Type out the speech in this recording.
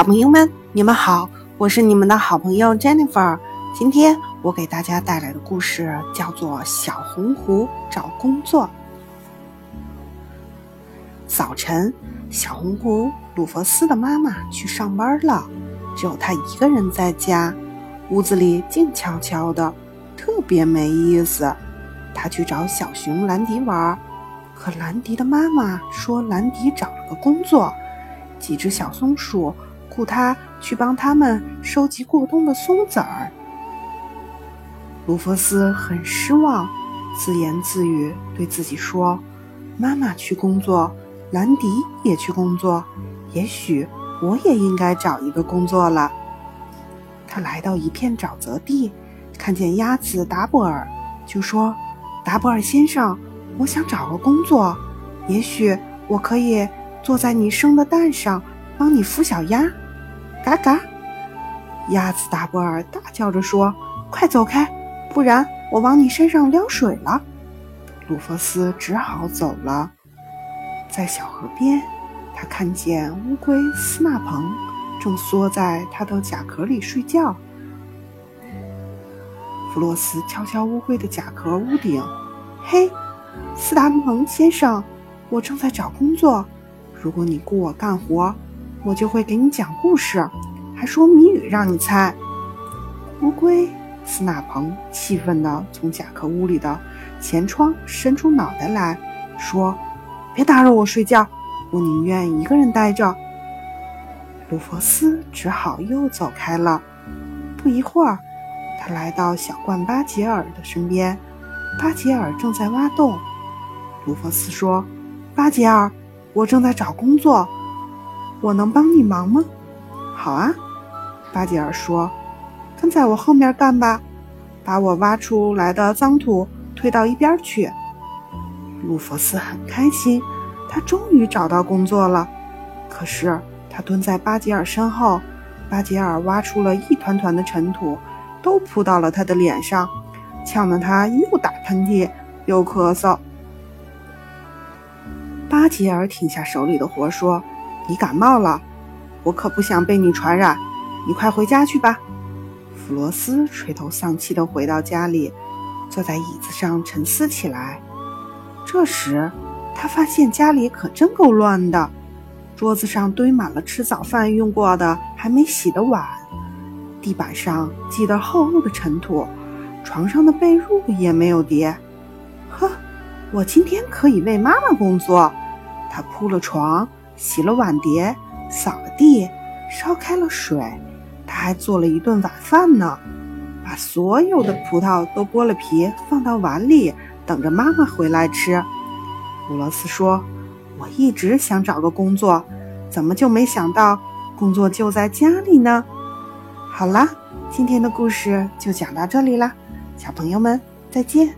小朋友们，你们好，我是你们的好朋友 Jennifer。今天我给大家带来的故事叫做《小红狐找工作》。早晨，小红狐鲁弗斯的妈妈去上班了，只有他一个人在家，屋子里静悄悄的，特别没意思。他去找小熊兰迪玩，可兰迪的妈妈说兰迪找了个工作。几只小松鼠雇他去帮他们收集过冬的松子儿。卢弗斯很失望，自言自语对自己说：“妈妈去工作，兰迪也去工作，也许我也应该找一个工作了。”他来到一片沼泽地，看见鸭子达布尔，就说：“达布尔先生，我想找个工作，也许我可以。”坐在你生的蛋上，帮你孵小鸭，嘎嘎！鸭子达布尔大叫着说：“快走开，不然我往你身上撩水了。”鲁弗斯只好走了。在小河边，他看见乌龟斯纳彭正缩在他的甲壳里睡觉。弗洛斯敲敲乌龟的甲壳屋顶：“嘿，斯达蒙先生，我正在找工作。”如果你雇我干活，我就会给你讲故事，还说谜语让你猜。乌龟斯纳彭气愤地从甲壳屋里的前窗伸出脑袋来说：“别打扰我睡觉，我宁愿一个人待着。”鲁弗斯只好又走开了。不一会儿，他来到小罐巴杰尔的身边，巴杰尔正在挖洞。鲁弗斯说：“巴杰尔。”我正在找工作，我能帮你忙吗？好啊，巴吉尔说：“跟在我后面干吧，把我挖出来的脏土推到一边去。”鲁弗斯很开心，他终于找到工作了。可是他蹲在巴吉尔身后，巴吉尔挖出了一团团的尘土，都扑到了他的脸上，呛得他又打喷嚏又咳嗽。巴吉尔停下手里的活，说：“你感冒了，我可不想被你传染。你快回家去吧。”弗罗斯垂头丧气地回到家里，坐在椅子上沉思起来。这时，他发现家里可真够乱的，桌子上堆满了吃早饭用过的还没洗的碗，地板上积得厚厚的尘土，床上的被褥也没有叠。呵，我今天可以为妈妈工作。他铺了床，洗了碗碟，扫了地，烧开了水，他还做了一顿晚饭呢。把所有的葡萄都剥了皮，放到碗里，等着妈妈回来吃。布罗斯说：“我一直想找个工作，怎么就没想到工作就在家里呢？”好啦，今天的故事就讲到这里啦，小朋友们再见。